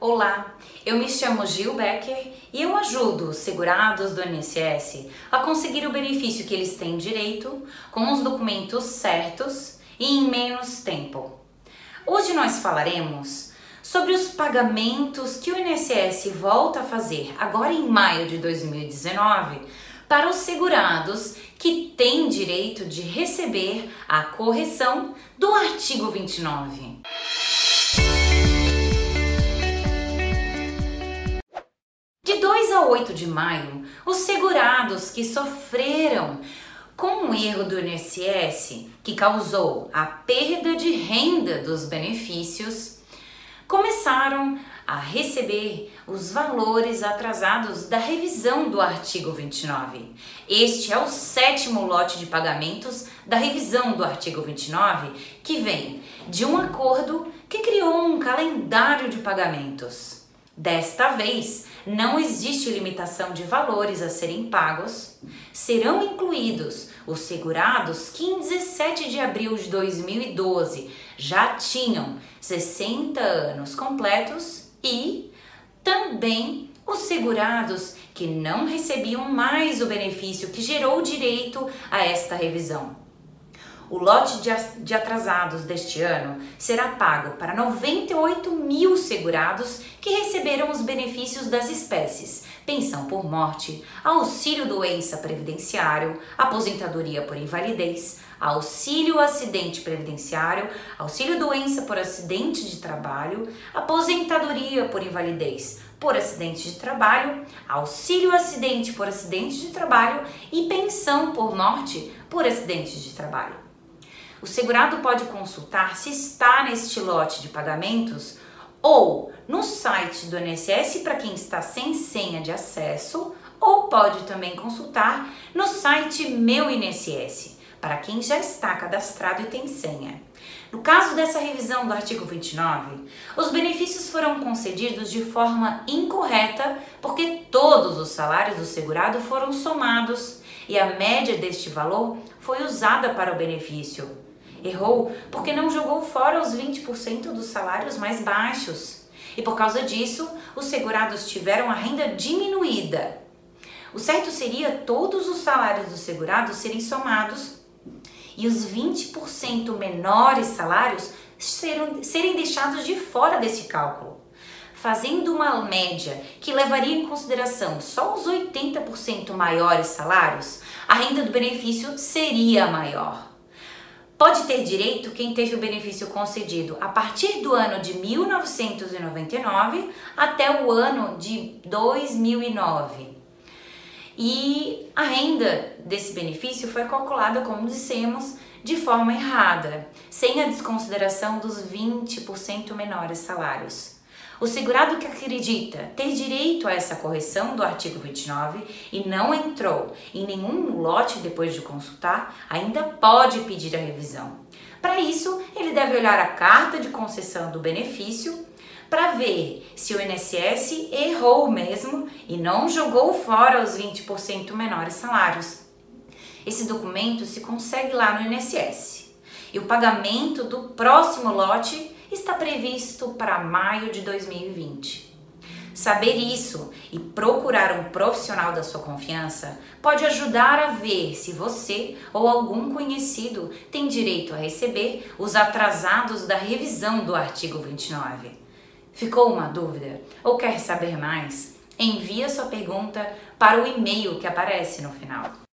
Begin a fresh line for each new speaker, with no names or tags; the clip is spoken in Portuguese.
Olá, eu me chamo Gil Becker e eu ajudo os segurados do INSS a conseguir o benefício que eles têm direito com os documentos certos e em menos tempo. Hoje nós falaremos sobre os pagamentos que o INSS volta a fazer agora em maio de 2019 para os segurados que têm direito de receber a correção do artigo 29. De 8 de maio, os segurados que sofreram com o erro do INSS que causou a perda de renda dos benefícios, começaram a receber os valores atrasados da revisão do artigo 29. Este é o sétimo lote de pagamentos da revisão do artigo 29, que vem de um acordo que criou um calendário de pagamentos. Desta vez, não existe limitação de valores a serem pagos. Serão incluídos os segurados que em 17 de abril de 2012 já tinham 60 anos completos e também os segurados que não recebiam mais o benefício que gerou direito a esta revisão. O lote de atrasados deste ano será pago para 98 mil segurados que receberam os benefícios das espécies pensão por morte, auxílio doença previdenciário, aposentadoria por invalidez, auxílio acidente previdenciário, auxílio doença por acidente de trabalho, aposentadoria por invalidez por acidente de trabalho, auxílio acidente por acidente de trabalho e pensão por morte por acidente de trabalho. O segurado pode consultar se está neste lote de pagamentos ou no site do INSS para quem está sem senha de acesso, ou pode também consultar no site Meu INSS para quem já está cadastrado e tem senha. No caso dessa revisão do artigo 29, os benefícios foram concedidos de forma incorreta porque todos os salários do segurado foram somados e a média deste valor foi usada para o benefício. Errou porque não jogou fora os 20% dos salários mais baixos. E por causa disso, os segurados tiveram a renda diminuída. O certo seria todos os salários dos segurados serem somados e os 20% menores salários serem, serem deixados de fora desse cálculo. Fazendo uma média que levaria em consideração só os 80% maiores salários, a renda do benefício seria maior. Pode ter direito quem teve o benefício concedido a partir do ano de 1999 até o ano de 2009. E a renda desse benefício foi calculada, como dissemos, de forma errada, sem a desconsideração dos 20% menores salários. O segurado que acredita ter direito a essa correção do artigo 29 e não entrou em nenhum lote depois de consultar, ainda pode pedir a revisão. Para isso, ele deve olhar a carta de concessão do benefício para ver se o INSS errou mesmo e não jogou fora os 20% menores salários. Esse documento se consegue lá no INSS. E o pagamento do próximo lote está previsto para maio de 2020. Saber isso e procurar um profissional da sua confiança pode ajudar a ver se você ou algum conhecido tem direito a receber os atrasados da revisão do artigo 29. Ficou uma dúvida ou quer saber mais? Envie a sua pergunta para o e-mail que aparece no final.